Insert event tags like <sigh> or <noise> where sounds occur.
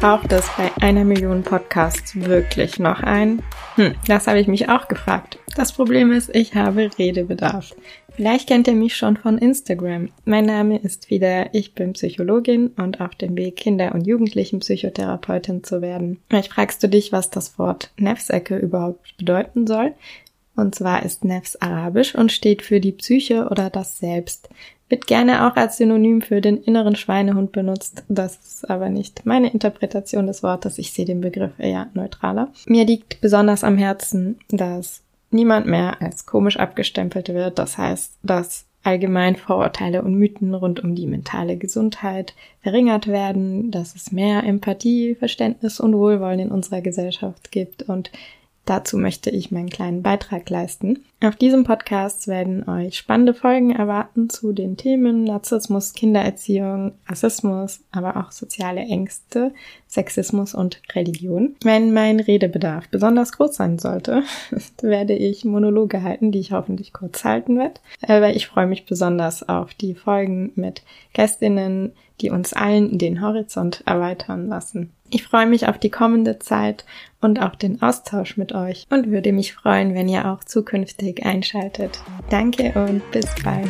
Braucht es bei einer Million Podcasts wirklich noch einen? Hm, das habe ich mich auch gefragt. Das Problem ist, ich habe Redebedarf. Vielleicht kennt ihr mich schon von Instagram. Mein Name ist wieder, ich bin Psychologin und auf dem Weg, Kinder- und Jugendlichen-Psychotherapeutin zu werden. Vielleicht fragst du dich, was das Wort Nefsecke überhaupt bedeuten soll. Und zwar ist Nefs arabisch und steht für die Psyche oder das Selbst wird gerne auch als Synonym für den inneren Schweinehund benutzt. Das ist aber nicht meine Interpretation des Wortes. Ich sehe den Begriff eher neutraler. Mir liegt besonders am Herzen, dass niemand mehr als komisch abgestempelt wird. Das heißt, dass allgemein Vorurteile und Mythen rund um die mentale Gesundheit verringert werden, dass es mehr Empathie, Verständnis und Wohlwollen in unserer Gesellschaft gibt und Dazu möchte ich meinen kleinen Beitrag leisten. Auf diesem Podcast werden euch spannende Folgen erwarten zu den Themen Narzissmus, Kindererziehung, Rassismus, aber auch soziale Ängste, Sexismus und Religion. Wenn mein Redebedarf besonders groß sein sollte, <laughs> werde ich Monologe halten, die ich hoffentlich kurz halten werde. Aber ich freue mich besonders auf die Folgen mit Gästinnen, die uns allen den Horizont erweitern lassen. Ich freue mich auf die kommende Zeit und auf den Austausch mit euch und würde mich freuen, wenn ihr auch zukünftig einschaltet. Danke und bis bald.